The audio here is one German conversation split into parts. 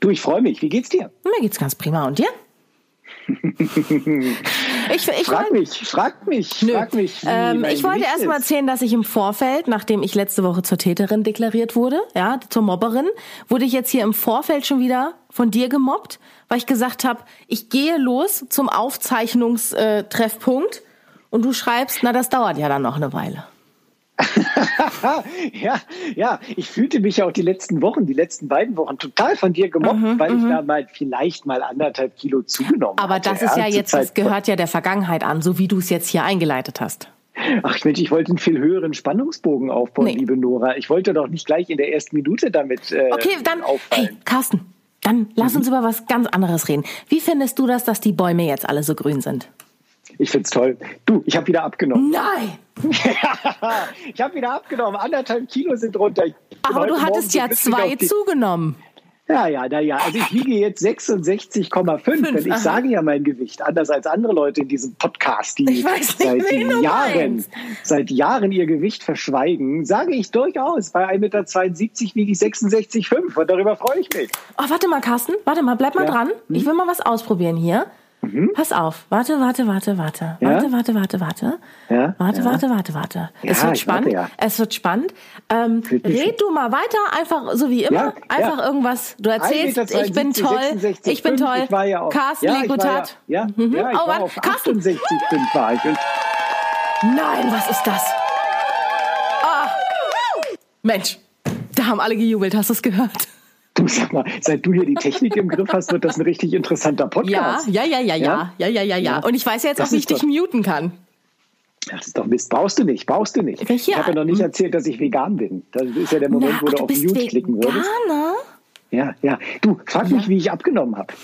Du, ich freue mich. Wie geht's dir? Mir geht's ganz prima. Und dir? ich, ich frag mich, frag mich, Nö. frag mich. Ähm, ich wollte erst mal erzählen, dass ich im Vorfeld, nachdem ich letzte Woche zur Täterin deklariert wurde, ja, zur Mobberin, wurde ich jetzt hier im Vorfeld schon wieder von dir gemobbt, weil ich gesagt habe, ich gehe los zum Aufzeichnungstreffpunkt und du schreibst, na, das dauert ja dann noch eine Weile. ja, ja, ich fühlte mich ja auch die letzten Wochen, die letzten beiden Wochen total von dir gemobbt, mhm, weil ich da mal vielleicht mal anderthalb Kilo zugenommen habe. Aber hatte, das ist ja, jetzt, das gehört ja der Vergangenheit an, so wie du es jetzt hier eingeleitet hast. Ach Mensch, ich wollte einen viel höheren Spannungsbogen aufbauen, nee. liebe Nora. Ich wollte doch nicht gleich in der ersten Minute damit äh, Okay, dann, auffallen. hey, Carsten, dann lass uns mhm. über was ganz anderes reden. Wie findest du das, dass die Bäume jetzt alle so grün sind? Ich find's toll. Du, ich habe wieder abgenommen. Nein! ich habe wieder abgenommen. Anderthalb Kilo sind runter. Aber du hattest ja zwei zugenommen. Ja, ja, naja. Also ich wiege jetzt 66,5. Denn ich sage ja mein Gewicht, anders als andere Leute in diesem Podcast, die nicht, seit Jahren, seit Jahren ihr Gewicht verschweigen, sage ich durchaus, bei 1,72 Meter wiege ich 66,5 und darüber freue ich mich. Oh, warte mal, Carsten, warte mal, bleib mal ja. dran. Ich hm? will mal was ausprobieren hier. Mhm. Pass auf. Warte, warte, warte, warte. Ja? Warte, warte, warte, warte. Ja? Warte, ja. warte, warte, warte. Es wird spannend. Warte, es wird spannend. Ähm, red du mal weiter, einfach so wie immer. einfach irgendwas. Du erzählst, 72, ich bin toll. 66, ich bin 5, toll. Ich war ja auch, Carsten ja, Legutat. Ja, mhm. ja, ich oh, war auf Carsten. 68, 5 war ich. Nein, was ist das? Ah. Mensch, da haben alle gejubelt. Hast du es gehört? Du sag mal, seit du hier die Technik im Griff hast, wird das ein richtig interessanter Podcast. Ja, ja, ja, ja, ja, ja, ja, ja, ja. Und ich weiß ja jetzt das wie ich dich muten kann. Das ist doch Mist. Brauchst du nicht, brauchst du nicht. Welche? Ich habe ja noch nicht erzählt, dass ich vegan bin. Das ist ja der Moment, Na, wo du auf Mute Veganer? klicken würdest. Ja, ja. Du, frag ja. mich, wie ich abgenommen habe.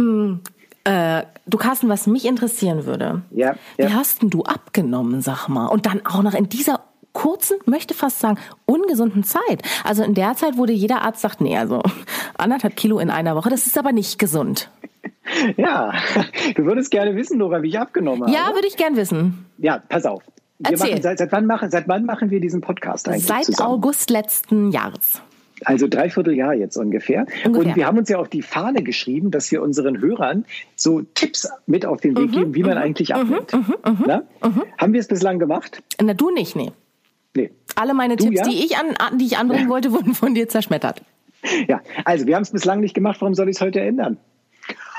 Mm, äh, du, Carsten, was mich interessieren würde. Ja, ja. Wie hast denn du abgenommen, sag mal? Und dann auch noch in dieser kurzen, möchte fast sagen, ungesunden Zeit. Also in der Zeit, dir jeder Arzt sagt, nee, also anderthalb Kilo in einer Woche, das ist aber nicht gesund. Ja, du würdest gerne wissen, Nora, wie ich abgenommen habe. Ja, würde ich gern wissen. Ja, pass auf. Erzähl. Machen, seit, seit, wann machen, seit wann machen wir diesen Podcast eigentlich? Seit zusammen? August letzten Jahres. Also dreiviertel Jahr jetzt ungefähr. ungefähr. Und wir haben uns ja auf die Fahne geschrieben, dass wir unseren Hörern so Tipps mit auf den Weg mhm, geben, wie man mhm, eigentlich abnimmt. Mhm, mhm, mhm, mhm, haben wir es bislang gemacht? Na, du nicht, nee. Nee. Alle meine du, Tipps, ja? die, ich an, die ich anbringen wollte, wurden von dir zerschmettert. Ja, also wir haben es bislang nicht gemacht, warum soll ich es heute ändern?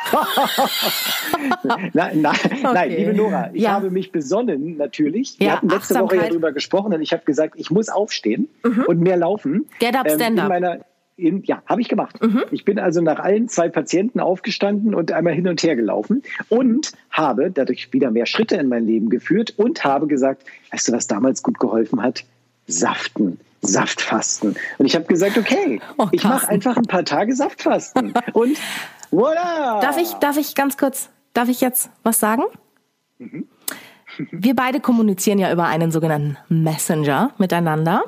nein, nein, okay. nein, liebe Nora, ich ja. habe mich besonnen, natürlich. Wir ja, hatten letzte Woche ja darüber gesprochen und ich habe gesagt, ich muss aufstehen mhm. und mehr laufen. Get up, stand ähm, up. In, ja, habe ich gemacht. Mhm. Ich bin also nach allen zwei Patienten aufgestanden und einmal hin und her gelaufen und habe dadurch wieder mehr Schritte in mein Leben geführt und habe gesagt, weißt du, was damals gut geholfen hat? Saften. Saftfasten. Und ich habe gesagt, okay, oh, ich mache einfach ein paar Tage Saftfasten. und voilà! Darf ich, darf ich ganz kurz, darf ich jetzt was sagen? Mhm. Wir beide kommunizieren ja über einen sogenannten Messenger miteinander.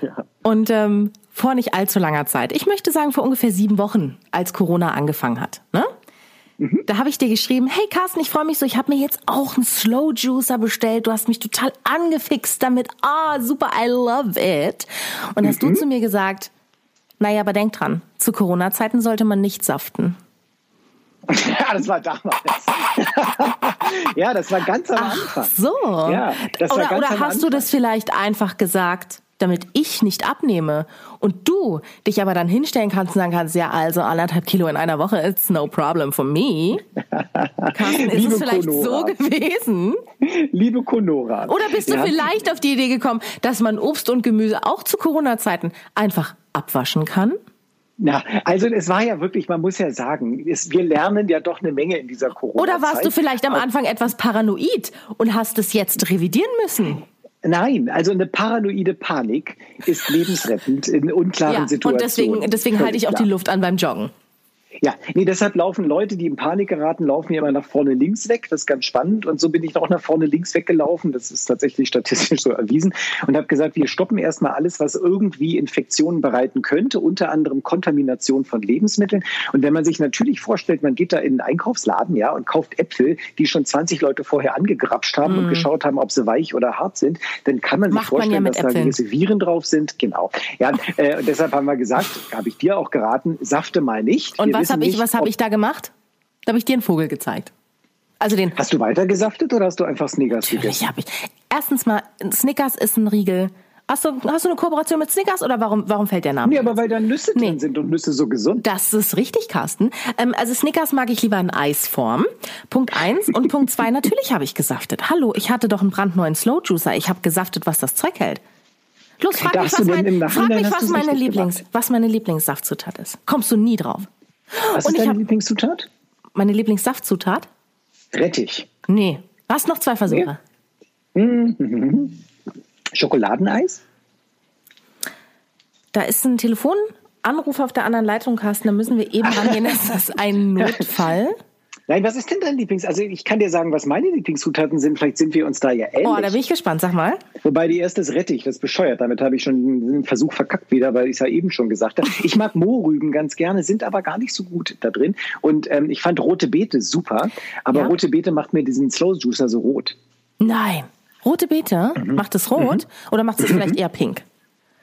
Ja. Und ähm, vor nicht allzu langer Zeit. Ich möchte sagen, vor ungefähr sieben Wochen, als Corona angefangen hat. Ne? Mhm. Da habe ich dir geschrieben, hey Carsten, ich freue mich so, ich habe mir jetzt auch einen Slow Juicer bestellt. Du hast mich total angefixt damit. Ah, oh, super, I love it. Und mhm. hast du mhm. zu mir gesagt, naja, aber denk dran, zu Corona-Zeiten sollte man nicht saften. Ja, das war damals. ja, das war ganz am Anfang. Ach so. Ja, das oder, war ganz oder hast Anfang. du das vielleicht einfach gesagt, damit ich nicht abnehme und du dich aber dann hinstellen kannst und sagen kannst, ja, also anderthalb Kilo in einer Woche ist no problem for me. Carsten, ist Liebe es vielleicht Konora. so gewesen? Liebe Konora. Oder bist du ja. vielleicht auf die Idee gekommen, dass man Obst und Gemüse auch zu Corona-Zeiten einfach abwaschen kann? Na, also es war ja wirklich, man muss ja sagen, es, wir lernen ja doch eine Menge in dieser Corona. -Zeit. Oder warst du vielleicht am Anfang etwas paranoid und hast es jetzt revidieren müssen? Nein, also eine paranoide Panik ist lebensrettend in unklaren ja, Situationen. Und deswegen, deswegen halte ich auch die Luft an beim Joggen. Ja, nee, deshalb laufen Leute, die in Panik geraten, laufen ja immer nach vorne links weg. Das ist ganz spannend. Und so bin ich auch nach vorne links weggelaufen. Das ist tatsächlich statistisch so erwiesen. Und habe gesagt, wir stoppen erstmal alles, was irgendwie Infektionen bereiten könnte, unter anderem Kontamination von Lebensmitteln. Und wenn man sich natürlich vorstellt, man geht da in einen Einkaufsladen, ja, und kauft Äpfel, die schon 20 Leute vorher angegrapscht haben mm. und mhm. geschaut haben, ob sie weich oder hart sind, dann kann man sich Macht vorstellen, man ja dass da gewisse Viren drauf sind. Genau. Ja, äh, und deshalb haben wir gesagt, habe ich dir auch geraten, safte mal nicht. Und was habe ich, was habe ich da gemacht? Da habe ich dir einen Vogel gezeigt. Also den. Hast du weiter gesaftet oder hast du einfach Snickers Natürlich gegessen? ich. Erstens mal, Snickers ist ein Riegel. Hast du, hast du eine Kooperation mit Snickers oder warum, warum fällt der Name? Nee, aber weil da Nüsse nee. drin sind und Nüsse so gesund. Das ist richtig, Carsten. Ähm, also Snickers mag ich lieber in Eisform. Punkt eins. Und Punkt zwei, natürlich habe ich gesaftet. Hallo, ich hatte doch einen brandneuen Slow Juicer. Ich habe gesaftet, was das Zeug hält. Los, frag mich, was, mein, frag mich, was meine Lieblings, was meine Lieblingssaftzutat ist. Kommst du nie drauf. Was und ist deine Lieblingszutat? Meine Lieblingssaftzutat? Rettich. Nee. Hast noch zwei Versuche. Nee. Mhm. Schokoladeneis? Da ist ein Telefonanruf auf der anderen Leitung, Carsten. Da müssen wir eben rangehen. Das ist ein Notfall. Nein, was ist denn dein Lieblings? Also ich kann dir sagen, was meine Lieblingszutaten sind. Vielleicht sind wir uns da ja ähnlich. Oh, da bin ich gespannt. Sag mal. Wobei die erste ist Rettich. Das ist bescheuert. Damit habe ich schon einen Versuch verkackt wieder, weil ich es ja eben schon gesagt habe. Ich mag Mohrrüben ganz gerne, sind aber gar nicht so gut da drin. Und ähm, ich fand rote Beete super. Aber ja? rote Beete macht mir diesen Slow Juicer so rot. Nein. Rote Beete? Mhm. Macht es rot? Mhm. Oder macht es vielleicht eher pink?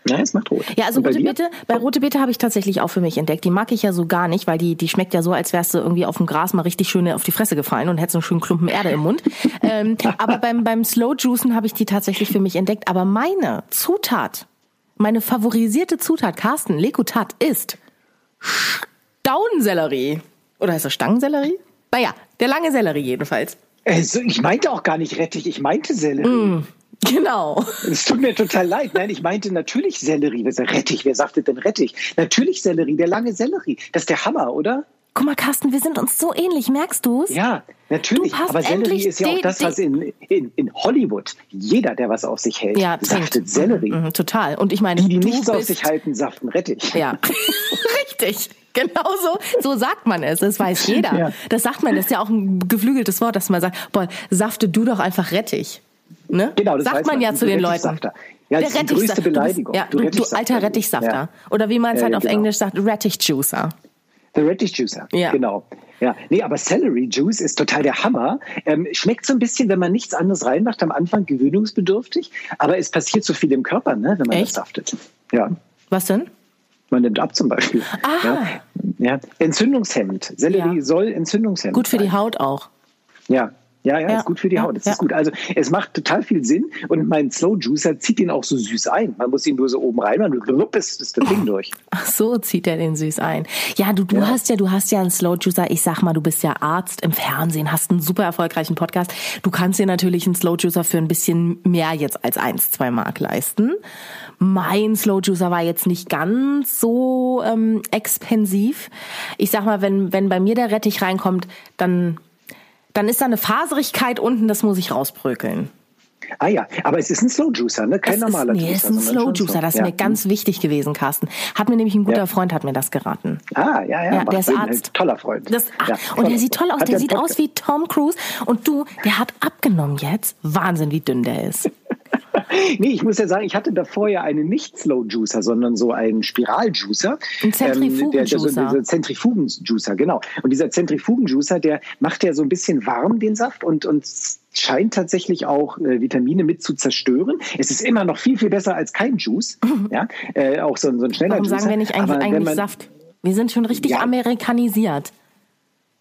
Nein, es macht rot. Ja, also rote Beete, bei rote Beete habe ich tatsächlich auch für mich entdeckt. Die mag ich ja so gar nicht, weil die, die schmeckt ja so, als wärst du irgendwie auf dem Gras mal richtig schön auf die Fresse gefallen und hättest einen schönen Klumpen Erde im Mund. ähm, aber beim, beim Slow Juicen habe ich die tatsächlich für mich entdeckt. Aber meine Zutat, meine favorisierte Zutat, Carsten, Lekutat, ist Staunsellerie. Oder heißt das Stangensellerie? Naja, der lange Sellerie jedenfalls. Also, ich meinte auch gar nicht Rettich, ich meinte Sellerie. Mm. Genau. Es tut mir total leid. Nein, ich meinte natürlich Sellerie. Rettich, wer sagte denn Rettich? Natürlich Sellerie, der lange Sellerie. Das ist der Hammer, oder? Guck mal, Carsten, wir sind uns so ähnlich, merkst du's? Ja, natürlich. Aber Sellerie ist ja auch das, was in, in, in Hollywood jeder, der was auf sich hält, ja, saftet Sellerie. Mhm, total. Und ich meine, die, die nichts auf sich halten, saften Rettich. Ja, richtig. Genau so, so sagt man es. Das weiß jeder. Ja. Das sagt man. Das ist ja auch ein geflügeltes Wort, dass man sagt, boah, safte du doch einfach Rettich. Ne? Genau, das sagt man, man ja zu den Leuten. Ja, das der ist die größte Beleidigung. Ja, du, du, alter Rettichsafter. Ja. Oder wie man es halt auf genau. Englisch sagt, Rettich Juicer. The Rettich Juicer, ja. genau. Ja, nee, aber Celery Juice ist total der Hammer. Ähm, schmeckt so ein bisschen, wenn man nichts anderes reinmacht, am Anfang gewöhnungsbedürftig, aber es passiert so viel im Körper, ne, wenn man Echt? das saftet. Ja. Was denn? Man nimmt ab zum Beispiel. Ah. Ja, ja. Entzündungshemmend. Sellerie soll entzündungshemmend Gut für sein. die Haut auch. Ja, ja, ja, ja, ist gut für die Haut. Das ja. ist gut. Also es macht total viel Sinn und mein Slow Juicer zieht ihn auch so süß ein. Man muss ihn nur so oben rein, man ist, ist das Ding durch. Ach so, zieht er den süß ein. Ja, du, du ja. hast ja, du hast ja einen Slow Juicer. Ich sag mal, du bist ja Arzt im Fernsehen, hast einen super erfolgreichen Podcast. Du kannst dir natürlich einen Slow Juicer für ein bisschen mehr jetzt als eins, zwei Mark leisten. Mein Slow Juicer war jetzt nicht ganz so ähm, expensiv. Ich sag mal, wenn, wenn bei mir der Rettich reinkommt, dann dann ist da eine Faserigkeit unten, das muss ich rausbrökeln. Ah ja, aber es ist ein Slow Juicer, ne? Kein es normaler ist, nee, Juicer. Es ist ein Slow Juicer. Das ist ja. mir ganz wichtig gewesen, Carsten. Hat mir nämlich ein guter ja. Freund hat mir das geraten. Ah, ja, ja. ja der ist Arzt. Toller Freund. Das, ach, ja, und der sieht toll aus. Hat der sieht aus wie Tom Cruise. Und du, der hat abgenommen jetzt. Wahnsinn, wie dünn der ist. nee, ich muss ja sagen, ich hatte davor ja einen nicht Slow Juicer, sondern so einen Spiraljuicer. Ein Zentrifugenjuicer. Ähm, der, Zentrifugenjuicer, genau. Und dieser Zentrifugenjuicer, der macht ja so ein bisschen warm den Saft und, und scheint tatsächlich auch äh, Vitamine mit zu zerstören. Es ist immer noch viel, viel besser als kein Juice. ja, äh, auch so, so ein schneller Warum Juicer. sagen wir nicht eigentlich, eigentlich man, Saft? Wir sind schon richtig ja, amerikanisiert.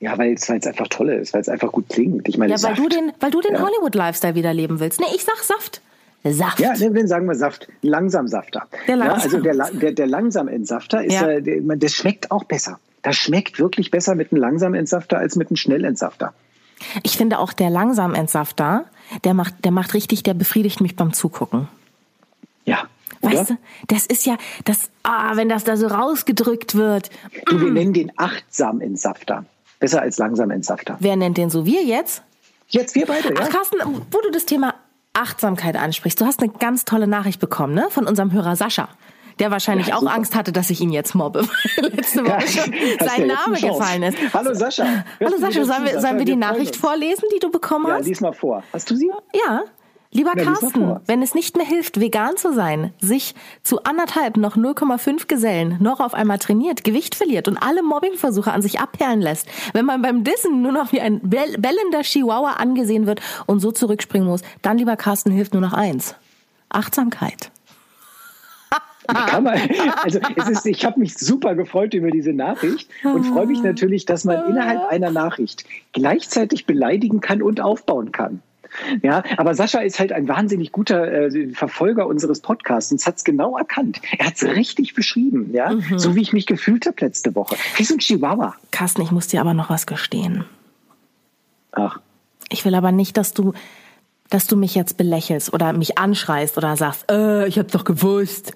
Ja, weil es einfach toll ist, weil es einfach gut klingt. Ich meine, ja, weil Saft. du den, weil du den ja. Hollywood-Lifestyle wieder leben willst. Nee, ich sag Saft. Saft. Ja, den sagen wir Saft. Langsamsafter. Der langsam. Ja, also der, der, der langsam Entsafter ist ja. der, der schmeckt auch besser. Das schmeckt wirklich besser mit einem langsam Entsafter als mit einem schnell Entsafter. Ich finde auch der langsam Entsafter, der macht, der macht richtig, der befriedigt mich beim Zugucken. Ja, Weißt du, das ist ja, das, ah, wenn das da so rausgedrückt wird. Du, wir mm. nennen den achtsam Entsafter. Besser als langsam Entsafter. Wer nennt den so? Wir jetzt? Jetzt wir beide, ja. Ach, Carsten, wo du das Thema Achtsamkeit ansprichst, du hast eine ganz tolle Nachricht bekommen, ne? Von unserem Hörer Sascha. Der wahrscheinlich ja, auch. Angst hatte, dass ich ihn jetzt mobbe, weil letzte Woche schon sein Name gefallen ist. Hallo Sascha. Hallo Sascha, sollen wir, sollen wir die Nachricht vorlesen, die du bekommen hast? Ja, lies mal vor. Hast du sie? Ja. Lieber ja, Carsten, wenn es nicht mehr hilft, vegan zu sein, sich zu anderthalb noch 0,5 Gesellen noch auf einmal trainiert, Gewicht verliert und alle Mobbingversuche an sich abperlen lässt, wenn man beim Dissen nur noch wie ein bellender Chihuahua angesehen wird und so zurückspringen muss, dann, lieber Carsten, hilft nur noch eins. Achtsamkeit. Kann man, also es ist, ich habe mich super gefreut über diese Nachricht und freue mich natürlich, dass man innerhalb einer Nachricht gleichzeitig beleidigen kann und aufbauen kann. Ja, aber Sascha ist halt ein wahnsinnig guter äh, Verfolger unseres Podcasts und hat es genau erkannt. Er hat es richtig beschrieben, ja, mhm. so wie ich mich gefühlt habe letzte Woche. Wie so ein Chihuahua. Carsten, ich muss dir aber noch was gestehen. Ach. Ich will aber nicht, dass du, dass du mich jetzt belächelst oder mich anschreist oder sagst, äh, ich hab's doch gewusst.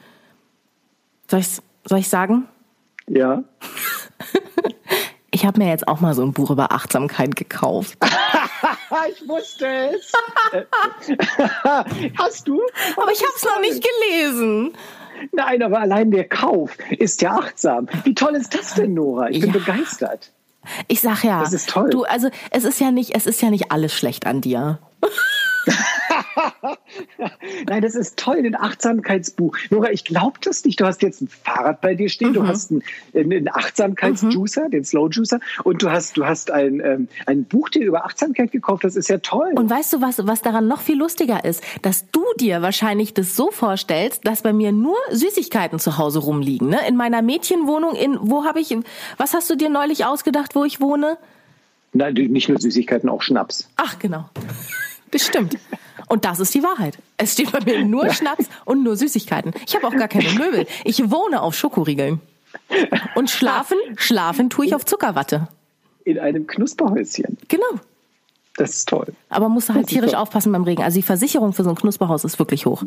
Soll ich, soll ich sagen? Ja. Ich habe mir jetzt auch mal so ein Buch über Achtsamkeit gekauft. ich wusste es. Hast du? Aber ich habe es noch nicht gelesen. Nein, aber allein der Kauf ist ja achtsam. Wie toll ist das denn, Nora? Ich bin ja. begeistert. Ich sag ja, das ist toll. Du, also es ist ja nicht, es ist ja nicht alles schlecht an dir. Nein, das ist toll, ein Achtsamkeitsbuch. Nora, ich glaube das nicht. Du hast jetzt ein Fahrrad bei dir stehen, mhm. du hast einen, einen Achtsamkeitsjuicer, mhm. den Slow Juicer, und du hast, du hast ein, ähm, ein Buch dir über Achtsamkeit gekauft. Das ist ja toll. Und weißt du, was, was daran noch viel lustiger ist? Dass du dir wahrscheinlich das so vorstellst, dass bei mir nur Süßigkeiten zu Hause rumliegen. Ne? In meiner Mädchenwohnung, in wo habe ich, was hast du dir neulich ausgedacht, wo ich wohne? Nein, nicht nur Süßigkeiten, auch Schnaps. Ach, genau. Das stimmt. Und das ist die Wahrheit. Es steht bei mir nur Schnaps und nur Süßigkeiten. Ich habe auch gar keine Möbel. Ich wohne auf Schokoriegeln. Und schlafen, schlafen tue ich auf Zuckerwatte. In einem Knusperhäuschen. Genau. Das ist toll. Aber musst du halt tierisch aufpassen beim Regen. Also die Versicherung für so ein Knusperhaus ist wirklich hoch.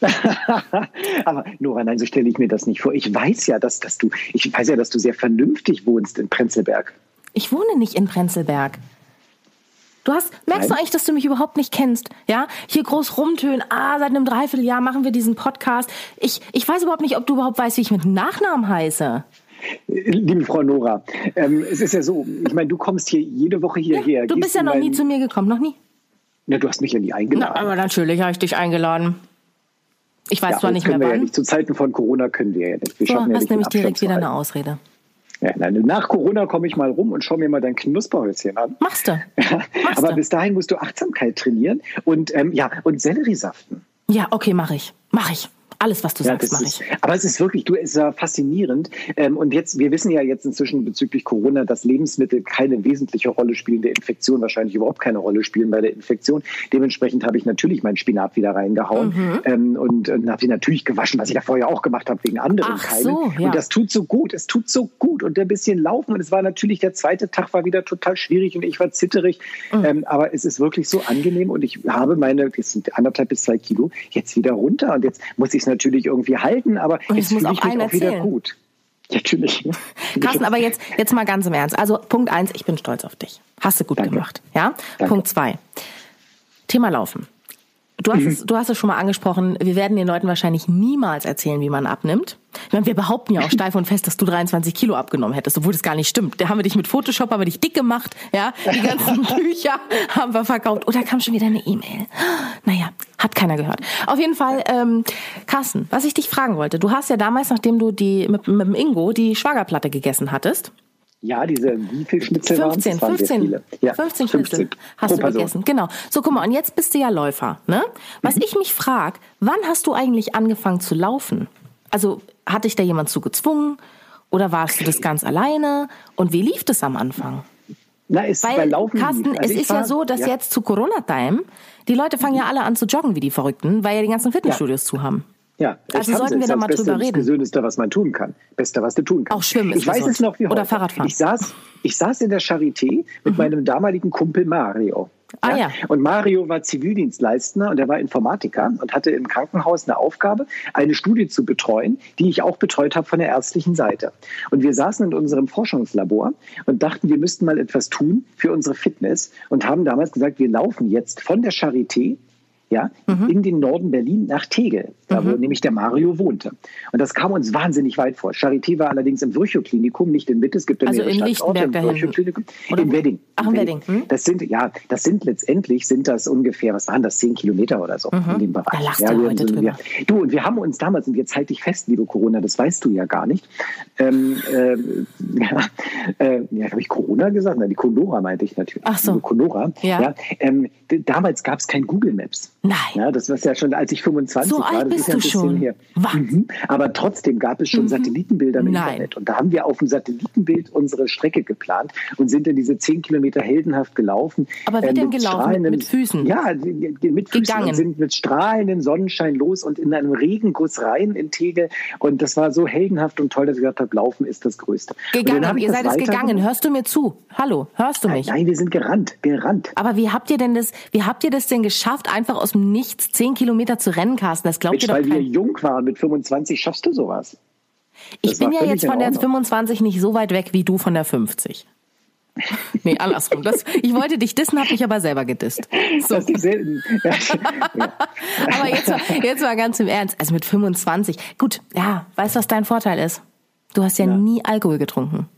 Aber Nora, nein, so stelle ich mir das nicht vor. Ich weiß ja, dass, dass du, ich weiß ja, dass du sehr vernünftig wohnst in Prenzlberg. Ich wohne nicht in Prenzlberg. Du hast, merkst Nein. du eigentlich, dass du mich überhaupt nicht kennst? Ja, hier groß rumtönen. Ah, seit einem Dreivierteljahr machen wir diesen Podcast. Ich, ich weiß überhaupt nicht, ob du überhaupt weißt, wie ich mit Nachnamen heiße. Liebe Frau Nora, ähm, es ist ja so, ich meine, du kommst hier jede Woche hierher. Ja, du bist ja noch nie zu mir gekommen, noch nie? Na, du hast mich ja nie eingeladen. Na, aber natürlich habe ich dich eingeladen. Ich weiß ja, zwar nicht mehr wann. Ja nicht. Zu Zeiten von Corona können wir ja nicht. Wir so, hast ja nämlich direkt wieder eine Ausrede. Ja, nein, nach Corona komme ich mal rum und schaue mir mal dein Knusperhäuschen an. Machst du. Machst Aber bis dahin musst du Achtsamkeit trainieren und ähm, ja und Selleriesaften. Ja, okay, mache ich. Mache ich. Alles, was du ja, sagst, mache ich. Aber es ist wirklich, du, es ist ja faszinierend. Ähm, und jetzt, wir wissen ja jetzt inzwischen bezüglich Corona, dass Lebensmittel keine wesentliche Rolle spielen, der Infektion wahrscheinlich überhaupt keine Rolle spielen bei der Infektion. Dementsprechend habe ich natürlich meinen Spinat wieder reingehauen mhm. ähm, und, und habe ihn natürlich gewaschen, was ich da vorher auch gemacht habe, wegen anderen Ach Keimen. So, ja. Und das tut so gut, es tut so gut und ein bisschen laufen. Und es war natürlich, der zweite Tag war wieder total schwierig und ich war zitterig. Mhm. Ähm, aber es ist wirklich so angenehm und ich habe meine, das sind anderthalb bis zwei Kilo, jetzt wieder runter. Und jetzt muss ich natürlich irgendwie halten, aber und jetzt fühle ich mich auch wieder gut. Natürlich. Carsten, aber jetzt, jetzt mal ganz im Ernst. Also Punkt eins, ich bin stolz auf dich. Hast du gut Danke. gemacht. Ja? Danke. Punkt zwei. Thema Laufen. Du hast, mhm. es, du hast es schon mal angesprochen, wir werden den Leuten wahrscheinlich niemals erzählen, wie man abnimmt. Ich meine, wir behaupten ja auch steif und fest, dass du 23 Kilo abgenommen hättest, obwohl das gar nicht stimmt. Da haben wir dich mit Photoshop, haben wir dich dick gemacht, ja. Die ganzen Bücher haben wir verkauft. Oder kam schon wieder eine E-Mail. Naja, hat keiner gehört. Auf jeden Fall, ähm, Carsten, was ich dich fragen wollte. Du hast ja damals, nachdem du die mit, mit dem Ingo die Schwagerplatte gegessen hattest, ja, diese, wie viel Schnitzel 15, waren 15, ja, 15 Schnitzel hast du gegessen. Genau. So, guck mal, und jetzt bist du ja Läufer, ne? Was mhm. ich mich frage, wann hast du eigentlich angefangen zu laufen? Also, hat dich da jemand zu gezwungen? Oder warst du das ganz alleine? Und wie lief das am Anfang? Na, ist Weil, bei Laufen Carsten, also es ist war, ja so, dass ja. jetzt zu Corona-Time die Leute fangen ja alle an zu joggen wie die Verrückten, weil ja die ganzen Fitnessstudios ja. zu haben. Ja, also sollten wir da mal drüber reden. Das Gesündeste, was man tun kann. Beste, was du tun kannst. Auch schwimmen ist Ich weiß es noch wie heute. Oder Fahrradfahren. Ich saß, ich saß in der Charité mit mhm. meinem damaligen Kumpel Mario. Ah, ja. Und Mario war Zivildienstleistender und er war Informatiker und hatte im Krankenhaus eine Aufgabe, eine Studie zu betreuen, die ich auch betreut habe von der ärztlichen Seite. Und wir saßen in unserem Forschungslabor und dachten, wir müssten mal etwas tun für unsere Fitness und haben damals gesagt, wir laufen jetzt von der Charité ja, mhm. in den Norden Berlin nach Tegel, da wo mhm. nämlich der Mario wohnte. Und das kam uns wahnsinnig weit vor. Charité war allerdings im Virchow-Klinikum, nicht in Mitte, es gibt ja also in Lichtenberg im Virchow-Klinikum. In Wedding. Ach, in Wedding. Hm? Das sind, ja, das sind letztendlich, sind das ungefähr, was waren das, zehn Kilometer oder so mhm. in dem Bereich. Da lachst ja, du heute drüber. du, und wir haben uns damals, und jetzt halte ich fest, liebe Corona, das weißt du ja gar nicht, ähm, äh, ja, äh, ja habe ich Corona gesagt? Nein, die Conora meinte ich natürlich. Ach so. Conora. Ja. ja ähm, damals gab es kein Google Maps. Nein. Ja, das war ja schon, als ich 25 so war. alt bist du schon. Her. Mhm. Aber trotzdem gab es schon mhm. Satellitenbilder im Nein. Internet. Und da haben wir auf dem Satellitenbild unsere Strecke geplant und sind dann diese 10 Kilometer heldenhaft gelaufen. Aber wie äh, denn gelaufen? Mit Füßen? Ja, mit Füßen. Gegangen. Und sind mit strahlendem Sonnenschein los und in einem Regenguss rein in Tegel. Und das war so heldenhaft und toll, dass ich gesagt habe, Laufen ist das Größte. Gegangen, ihr seid es gegangen. Hörst du mir zu? Hallo, hörst du mich? Nein, nein, wir sind gerannt, gerannt. Aber wie habt ihr denn das, wie habt ihr das denn geschafft, einfach aus dem Nichts 10 Kilometer zu rennen, Carsten? Das glaubt Mensch, ihr doch Weil kein... wir jung waren, mit 25 schaffst du sowas. Ich bin ja jetzt von der 25 nicht so weit weg wie du von der 50. Nee, andersrum. Das, ich wollte dich dissen, habe mich aber selber gedisst. So. Das ist selten. aber jetzt, jetzt mal ganz im Ernst. Also mit 25. Gut, ja, weißt du, was dein Vorteil ist? Du hast ja, ja. nie Alkohol getrunken.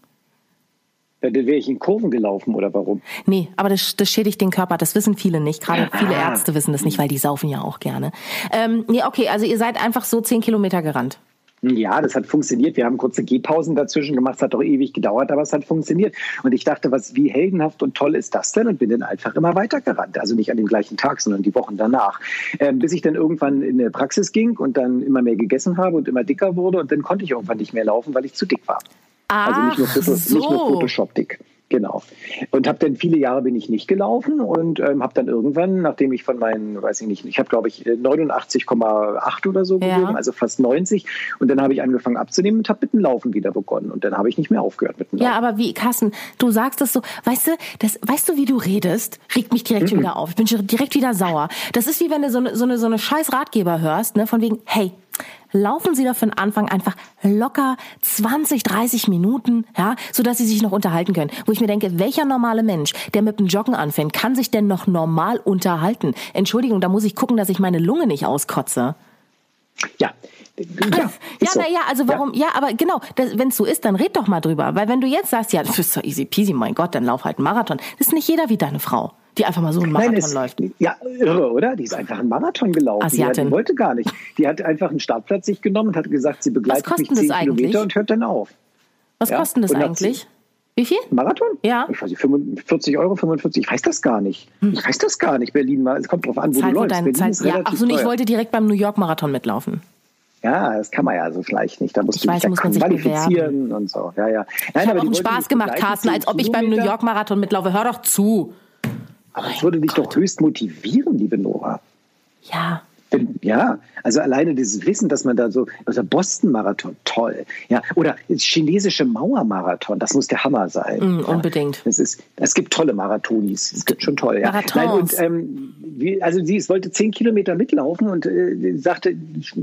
Dann wäre ich in Kurven gelaufen oder warum? Nee, aber das, das schädigt den Körper. Das wissen viele nicht. Gerade viele. Ärzte wissen das nicht, weil die saufen ja auch gerne. Ähm, nee, okay, also ihr seid einfach so zehn Kilometer gerannt. Ja, das hat funktioniert. Wir haben kurze Gehpausen dazwischen gemacht. Es hat doch ewig gedauert, aber es hat funktioniert. Und ich dachte, was, wie heldenhaft und toll ist das denn? Und bin dann einfach immer weitergerannt. Also nicht an dem gleichen Tag, sondern die Wochen danach. Ähm, bis ich dann irgendwann in eine Praxis ging und dann immer mehr gegessen habe und immer dicker wurde. Und dann konnte ich irgendwann nicht mehr laufen, weil ich zu dick war. Ach, also nicht nur, Foto, so. nicht nur Photoshop dick. Genau. Und habe dann viele Jahre bin ich nicht gelaufen und ähm, habe dann irgendwann, nachdem ich von meinen, weiß ich nicht, ich habe glaube ich 89,8 oder so ja. also fast 90. Und dann habe ich angefangen abzunehmen und habe mit dem Laufen wieder begonnen. Und dann habe ich nicht mehr aufgehört mit dem Laufen. Ja, aber wie, Carsten, du sagst das so, weißt du, das, weißt du, wie du redest, regt mich direkt mhm. wieder auf. Ich bin direkt wieder sauer. Das ist wie wenn du so eine, so eine, so eine scheiß Ratgeber hörst, ne, von wegen, hey, laufen Sie doch für den Anfang einfach locker 20, 30 Minuten, ja, so dass Sie sich noch unterhalten können. Wo ich mir denke, welcher normale Mensch, der mit dem Joggen anfängt, kann sich denn noch normal unterhalten? Entschuldigung, da muss ich gucken, dass ich meine Lunge nicht auskotze. Ja, ja, ja so. naja, also warum, ja, ja aber genau, wenn es so ist, dann red doch mal drüber. Weil wenn du jetzt sagst, ja, das ist so easy peasy, mein Gott, dann lauf halt einen Marathon. Das ist nicht jeder wie deine Frau die einfach mal so einen Marathon Nein, es, läuft. Ja, irre, oder? Die ist einfach einen Marathon gelaufen. Asiatin. Die, die wollte gar nicht. Die hat einfach einen Startplatz sich genommen und hat gesagt, sie begleitet mich zehn Kilometer und hört dann auf. Was ja? kostet das eigentlich? Wie viel? Marathon? Ja. Ich weiß nicht, 45 Euro, 45, ich weiß das gar nicht. Hm. Ich weiß das gar nicht. Berlin, es kommt drauf an, wo Zeit, du läufst. Berlin Zeit, ja, ach so, ich wollte direkt beim New York Marathon mitlaufen. Ja, das kann man ja so vielleicht nicht. Da musst ich du weiß, dich muss man sich qualifizieren bewerben. und so. Ja, ja. Nein, ich habe auch einen Spaß gemacht, Carsten, als ob ich beim New York Marathon mitlaufe. Hör doch zu. Aber es würde dich Gott. doch höchst motivieren, liebe Nora. Ja. Ja, also alleine dieses Wissen, dass man da so, also Boston-Marathon, toll. Ja, oder chinesische Mauermarathon, das muss der Hammer sein. Mm, unbedingt. Es, ist, es gibt tolle Marathonis, es gibt schon toll. Ja. Nein, und, ähm, wie, also sie wollte zehn Kilometer mitlaufen und äh, sagte,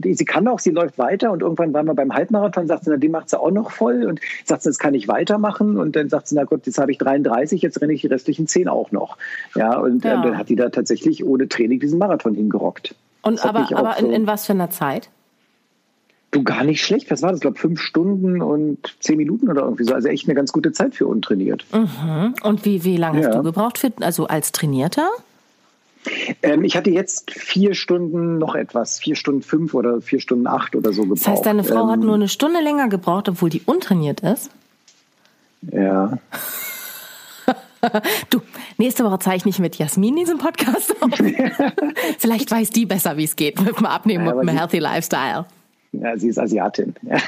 sie kann auch, sie läuft weiter und irgendwann waren wir beim Halbmarathon, sagt sie, na, den macht sie auch noch voll und sagt sie, das kann ich weitermachen und dann sagt sie, na Gott, jetzt habe ich 33, jetzt renne ich die restlichen zehn auch noch. Ja, und ja. Ähm, dann hat die da tatsächlich ohne Training diesen Marathon hingerockt. Und aber, aber in, in was für einer Zeit? Du gar nicht schlecht. Was war das? Ich glaube, fünf Stunden und zehn Minuten oder irgendwie so. Also echt eine ganz gute Zeit für untrainiert. Mhm. Und wie, wie lange ja. hast du gebraucht, für, also als Trainierter? Ähm, ich hatte jetzt vier Stunden noch etwas, vier Stunden fünf oder vier Stunden acht oder so gebraucht. Das heißt, deine Frau ähm, hat nur eine Stunde länger gebraucht, obwohl die untrainiert ist? Ja. du, nächste Woche zeichne ich mit Jasmin diesen Podcast auf. Vielleicht weiß die besser, wie es geht mit dem Abnehmen ja, und dem Healthy Lifestyle. Ja, sie ist Asiatin. Das,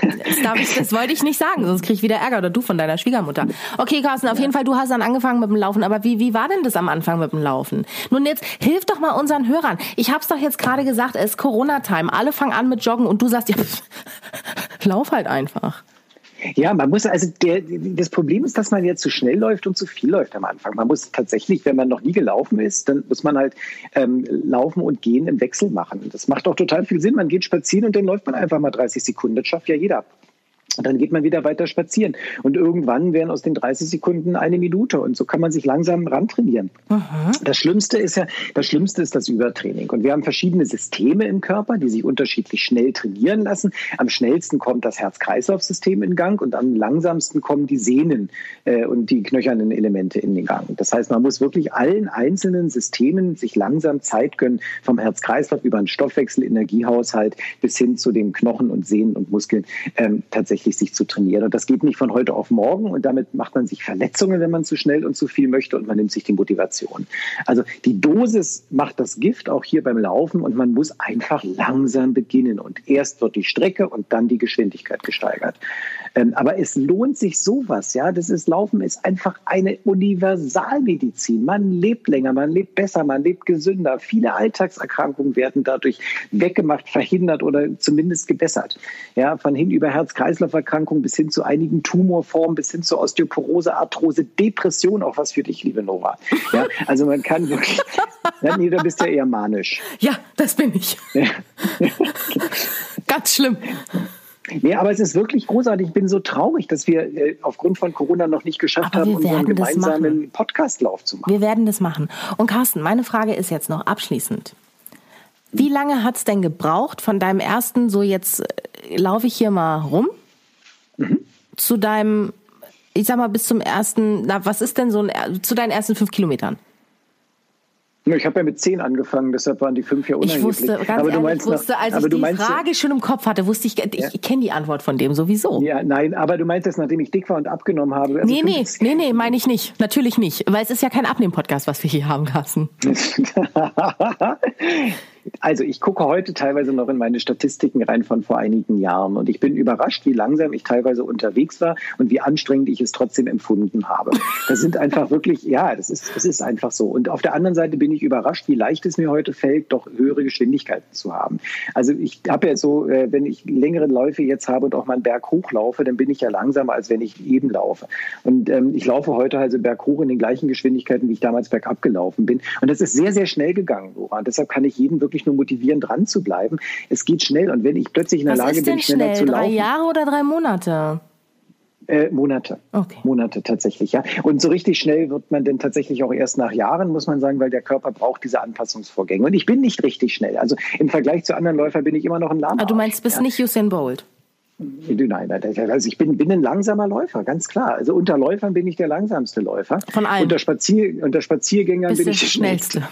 ich, das, wollte ich nicht sagen, sonst kriege ich wieder Ärger oder du von deiner Schwiegermutter. Okay, Carsten, auf ja. jeden Fall, du hast dann angefangen mit dem Laufen, aber wie, wie war denn das am Anfang mit dem Laufen? Nun jetzt, hilf doch mal unseren Hörern. Ich habe es doch jetzt gerade gesagt, es ist Corona-Time, alle fangen an mit Joggen und du sagst, ja, lauf halt einfach. Ja, man muss, also der, das Problem ist, dass man ja zu schnell läuft und zu viel läuft am Anfang. Man muss tatsächlich, wenn man noch nie gelaufen ist, dann muss man halt ähm, laufen und gehen im Wechsel machen. Das macht auch total viel Sinn. Man geht spazieren und dann läuft man einfach mal 30 Sekunden. Das schafft ja jeder. Und dann geht man wieder weiter spazieren. Und irgendwann wären aus den 30 Sekunden eine Minute. Und so kann man sich langsam rantrainieren. Mhm. Das Schlimmste ist ja, das Schlimmste ist das Übertraining. Und wir haben verschiedene Systeme im Körper, die sich unterschiedlich schnell trainieren lassen. Am schnellsten kommt das Herz-Kreislauf-System in Gang und am langsamsten kommen die Sehnen äh, und die knöchernen Elemente in den Gang. Das heißt, man muss wirklich allen einzelnen Systemen sich langsam Zeit gönnen, vom Herz-Kreislauf über den Stoffwechsel, Energiehaushalt bis hin zu den Knochen und Sehnen und Muskeln ähm, tatsächlich tatsächlich sich zu trainieren. Und das geht nicht von heute auf morgen und damit macht man sich Verletzungen, wenn man zu schnell und zu viel möchte und man nimmt sich die Motivation. Also die Dosis macht das Gift auch hier beim Laufen und man muss einfach langsam beginnen und erst wird die Strecke und dann die Geschwindigkeit gesteigert. Ähm, aber es lohnt sich sowas, ja. Das ist Laufen ist einfach eine Universalmedizin. Man lebt länger, man lebt besser, man lebt gesünder. Viele Alltagserkrankungen werden dadurch weggemacht, verhindert oder zumindest gebessert. Ja, von hin über Herz-Kreislauf-Erkrankungen bis hin zu einigen Tumorformen, bis hin zu Osteoporose, Arthrose, Depression, auch was für dich, liebe Nora. Ja, also man kann wirklich, ja, nee, du bist ja eher manisch. Ja, das bin ich. Ganz schlimm. Nee, aber es ist wirklich großartig. Ich bin so traurig, dass wir äh, aufgrund von Corona noch nicht geschafft haben, unseren gemeinsamen Podcastlauf zu machen. Wir werden das machen. Und Carsten, meine Frage ist jetzt noch abschließend. Wie lange hat es denn gebraucht von deinem ersten, so jetzt äh, laufe ich hier mal rum. Zu deinem, ich sag mal, bis zum ersten, na, was ist denn so ein, zu deinen ersten fünf Kilometern? Ich habe ja mit zehn angefangen, deshalb waren die fünf ja unerheblich. Ich wusste, ganz aber du meinst, wusste, als ich die Frage schon im Kopf hatte, wusste ich, ich, ja. kenne die Antwort von dem sowieso. Ja, nein, aber du meinst jetzt, nachdem ich dick war und abgenommen habe. Also nee, nee, nee, nee, meine ich nicht. Natürlich nicht. Weil es ist ja kein Abnehmen-Podcast, was wir hier haben, Carsten. Also ich gucke heute teilweise noch in meine Statistiken rein von vor einigen Jahren und ich bin überrascht, wie langsam ich teilweise unterwegs war und wie anstrengend ich es trotzdem empfunden habe. Das sind einfach wirklich, ja, das ist, das ist einfach so. Und auf der anderen Seite bin ich überrascht, wie leicht es mir heute fällt, doch höhere Geschwindigkeiten zu haben. Also ich habe ja so, äh, wenn ich längere Läufe jetzt habe und auch mal einen Berg hochlaufe, dann bin ich ja langsamer, als wenn ich eben laufe. Und ähm, ich laufe heute also berg hoch in den gleichen Geschwindigkeiten, wie ich damals bergab gelaufen bin. Und das ist sehr, sehr schnell gegangen, Nora. Und deshalb kann ich jeden wirklich wirklich nur motivieren, dran zu bleiben. Es geht schnell und wenn ich plötzlich in der Was Lage bin, schneller schnell? zu laufen. Drei Jahre oder drei Monate? Äh, Monate. Okay. Monate tatsächlich, ja. Und so richtig schnell wird man denn tatsächlich auch erst nach Jahren, muss man sagen, weil der Körper braucht diese Anpassungsvorgänge. Und ich bin nicht richtig schnell. Also im Vergleich zu anderen Läufern bin ich immer noch ein Lahmer. Aber ah, du meinst, bist ja. nicht Usain Bolt? Nein, also ich bin, bin ein langsamer Läufer, ganz klar. Also unter Läufern bin ich der langsamste Läufer. Von allen. Unter, Spazier, unter Spaziergängern Bist bin ich der schnellste.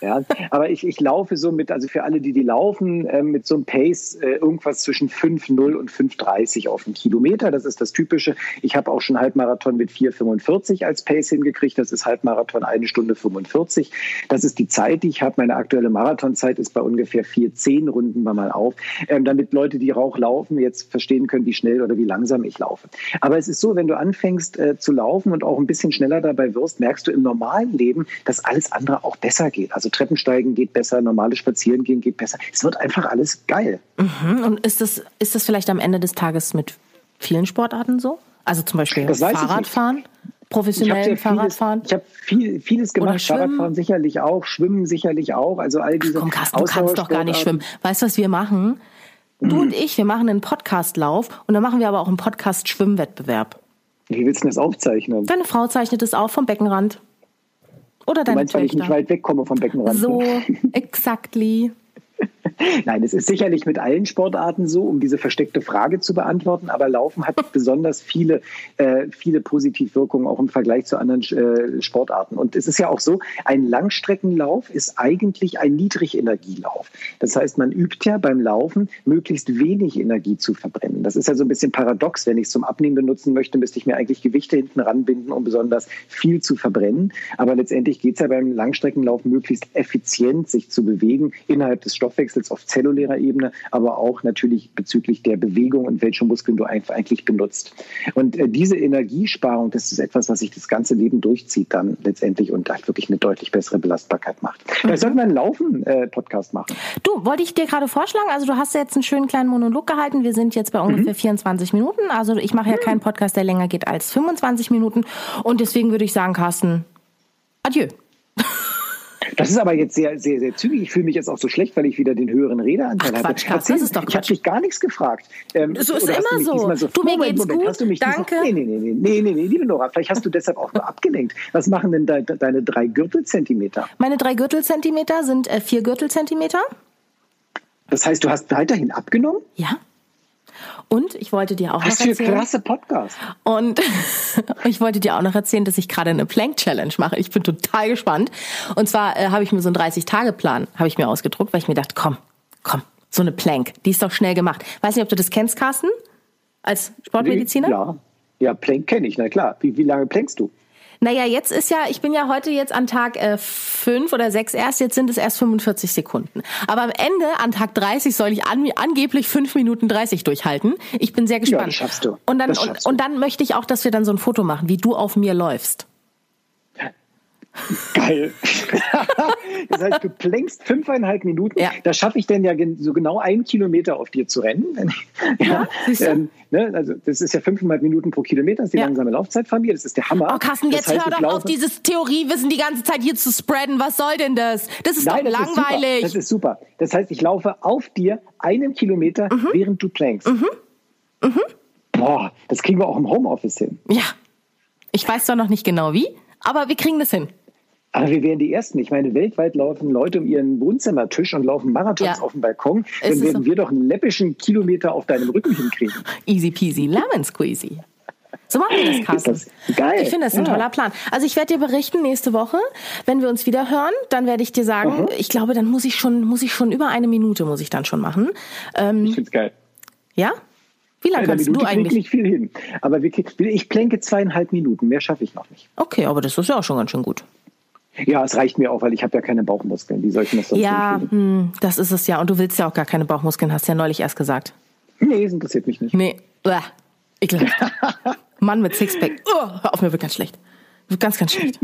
Ja, aber ich, ich laufe so mit, also für alle, die die laufen, äh, mit so einem Pace äh, irgendwas zwischen 5,0 und 5,30 auf einen Kilometer. Das ist das Typische. Ich habe auch schon Halbmarathon mit 4,45 als Pace hingekriegt. Das ist Halbmarathon eine Stunde 45. Das ist die Zeit, die ich habe. Meine aktuelle Marathonzeit ist bei ungefähr 4,10 Runden wir mal auf. Ähm, damit Leute, die auch laufen, jetzt verstehen können, wie schnell oder wie langsam ich laufe. Aber es ist so, wenn du anfängst äh, zu laufen und auch ein bisschen schneller dabei wirst, merkst du im normalen Leben, dass alles andere auch besser geht. Also Treppensteigen geht besser, normales Spazierengehen geht besser. Es wird einfach alles geil. Mhm. Und ist das, ist das vielleicht am Ende des Tages mit vielen Sportarten so? Also zum Beispiel Fahrradfahren? professionellen Fahrradfahren? Ich habe viel, vieles gemacht. Fahrradfahren sicherlich auch, Schwimmen sicherlich auch. Also all diese. Komm, Carsten, du kannst doch gar nicht schwimmen. Weißt du, was wir machen? Du und ich, wir machen einen Podcastlauf und dann machen wir aber auch einen Podcast-Schwimmwettbewerb. Wie willst du das aufzeichnen? Deine Frau zeichnet es auf vom Beckenrand. Oder deine du meinst, weil ich nicht weit wegkomme vom Beckenrand. So, exactly. Nein, es ist sicherlich mit allen Sportarten so, um diese versteckte Frage zu beantworten. Aber Laufen hat besonders viele, äh, viele Positivwirkungen auch im Vergleich zu anderen äh, Sportarten. Und es ist ja auch so, ein Langstreckenlauf ist eigentlich ein Niedrigenergielauf. Das heißt, man übt ja beim Laufen möglichst wenig Energie zu verbrennen. Das ist ja so ein bisschen paradox. Wenn ich es zum Abnehmen benutzen möchte, müsste ich mir eigentlich Gewichte hinten ranbinden, um besonders viel zu verbrennen. Aber letztendlich geht es ja beim Langstreckenlauf möglichst effizient, sich zu bewegen innerhalb des Stoffwechsels auf zellulärer Ebene, aber auch natürlich bezüglich der Bewegung und welche Muskeln du eigentlich benutzt. Und äh, diese Energiesparung, das ist etwas, was sich das ganze Leben durchzieht dann letztendlich und halt wirklich eine deutlich bessere Belastbarkeit macht. Mhm. Vielleicht sollten wir einen Laufen-Podcast äh, machen. Du, wollte ich dir gerade vorschlagen, also du hast jetzt einen schönen kleinen Monolog gehalten. Wir sind jetzt bei mhm. ungefähr mhm. 24 Minuten. Also ich mache ja mhm. keinen Podcast, der länger geht als 25 Minuten. Und deswegen würde ich sagen, Carsten, adieu. Das ist aber jetzt sehr, sehr, sehr zügig. Ich fühle mich jetzt auch so schlecht, weil ich wieder den höheren Redeanteil Ach, Quatsch, hatte. Carsten, das ist doch ich habe dich gar nichts gefragt. Ähm, so ist immer so. so. Du, mir Moment, geht's Moment, gut. Hast du mich Danke. Diesen, nee, nee, nee, nee, nee, nee, liebe Nora, vielleicht hast du deshalb auch nur abgelenkt. Was machen denn de, de, deine drei Gürtelzentimeter? Meine drei Gürtelzentimeter sind äh, vier Gürtelzentimeter. Das heißt, du hast weiterhin abgenommen? Ja. Und ich wollte dir auch Was noch erzählen. für klasse Podcast. Und ich wollte dir auch noch erzählen, dass ich gerade eine Plank Challenge mache. Ich bin total gespannt. Und zwar äh, habe ich mir so einen 30-Tage-Plan habe ich mir ausgedruckt, weil ich mir dachte, komm, komm, so eine Plank, die ist doch schnell gemacht. Weiß nicht, ob du das kennst, Carsten? Als Sportmediziner? Ja, ja Plank kenne ich, na klar. Wie, wie lange plankst du? Naja, jetzt ist ja, ich bin ja heute jetzt an Tag äh, fünf oder sechs erst, jetzt sind es erst 45 Sekunden. Aber am Ende, an Tag 30, soll ich an, angeblich fünf Minuten 30 durchhalten. Ich bin sehr gespannt. Ja, das schaffst du. Und dann, und, und dann möchte ich auch, dass wir dann so ein Foto machen, wie du auf mir läufst. Geil. das heißt, du plänkst fünfeinhalb Minuten. Ja. Da schaffe ich denn ja so genau einen Kilometer auf dir zu rennen. Ja, ähm, ne, also das ist ja fünfeinhalb Minuten pro Kilometer, das ist die Ja. langsame Laufzeit von mir. Das ist der Hammer. Oh, Carsten, Das jetzt heißt, hör doch auf, dieses Theoriewissen die ganze Zeit hier zu spreaden. Was soll denn das? Das ist Nein, doch das ist super. langweilig. Das ist super. Das heißt, ich laufe auf dir einen Kilometer, Mhm. während du plankst. Boah, das kriegen wir auch im Homeoffice hin. ja. Ich weiß zwar noch nicht genau wie, aber wir kriegen das hin. Aber wir wären die Ersten. Ich meine, weltweit laufen Leute um ihren Wohnzimmertisch und laufen Marathons Ja. auf dem Balkon. Es Dann ist werden so. wir doch einen läppischen Kilometer auf deinem Rücken hinkriegen. Easy peasy, lemon squeezy. So machen wir das, Carsten. Ist das geil. Ich finde das ein Ja. toller Plan. Also ich werde dir berichten nächste Woche, wenn wir uns wieder hören, dann werde ich dir sagen, ich glaube, dann muss ich schon, muss ich schon über eine Minute muss ich dann schon machen. Ähm, Ich find's geil. ja? Wie lange kannst Minute du krieg ich eigentlich? nicht viel hin. Aber ich plänke zweieinhalb Minuten. Mehr schaffe ich noch nicht. Okay, aber das ist ja auch schon ganz schön gut. Ja, es reicht mir auch, weil ich habe ja keine Bauchmuskeln. Wie soll ich denn das sonst Ja, hinkriegen? hm, das ist es ja. Und du willst ja auch gar keine Bauchmuskeln, hast ja neulich erst gesagt. Nee, das interessiert mich nicht. Nee, ekelhaft. Mann mit Sixpack. Oh, hör auf, mir wird ganz schlecht. Wird ganz, ganz schlecht.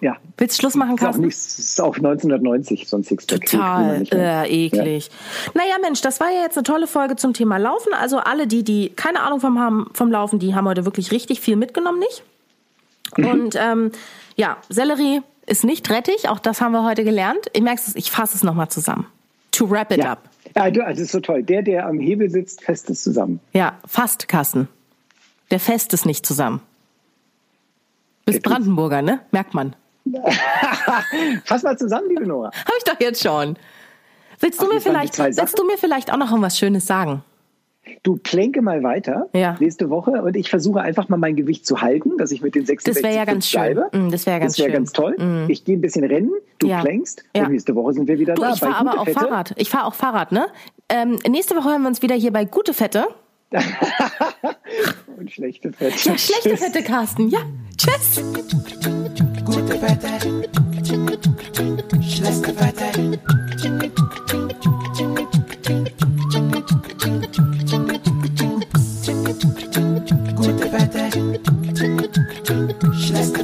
Ja. Willst du Schluss machen, Carsten? nicht, ist auch 1990 so ein Sixpack. Total äh, eklig. Naja, Mensch, das war ja jetzt eine tolle Folge zum Thema Laufen. Also alle, die, die keine Ahnung vom, haben, vom Laufen, die haben heute wirklich richtig viel mitgenommen, nicht? Und ähm, ja, Sellerie ist nicht Rettich, auch das haben wir heute gelernt. Ich merke es, ich fasse es nochmal zusammen. To wrap it Ja. up. Ja, du, also das ist so toll. Der, der am Hebel sitzt, fest es zusammen. Ja, fast, Carsten. Der fest ist nicht zusammen. Bist Brandenburger, ne? Merkt man. Fass mal zusammen, liebe Nora. Hab ich doch jetzt schon. Willst du Ach, mir das vielleicht, willst du mir vielleicht auch noch was Schönes sagen? Du plänke mal weiter Ja. nächste Woche und ich versuche einfach mal mein Gewicht zu halten, dass ich mit den 66 Das wäre ja ganz schön. bleibe. Mm, das wäre ganz das wäre schön. ganz toll. Ich gehe ein bisschen rennen, du Ja. plänkst Ja. und nächste Woche sind wir wieder Du, da. ich fahre aber auch Fette. Fahrrad. Ich fahre auch Fahrrad, ne? Ähm, nächste Woche hören wir uns wieder hier bei Gute Fette. Und schlechte Fette. Ja, schlechte Tschüss. Fette, Carsten. Ja, tschüss. Gute Wette, schlechte Wette. Gute Wette, schlechte Wette.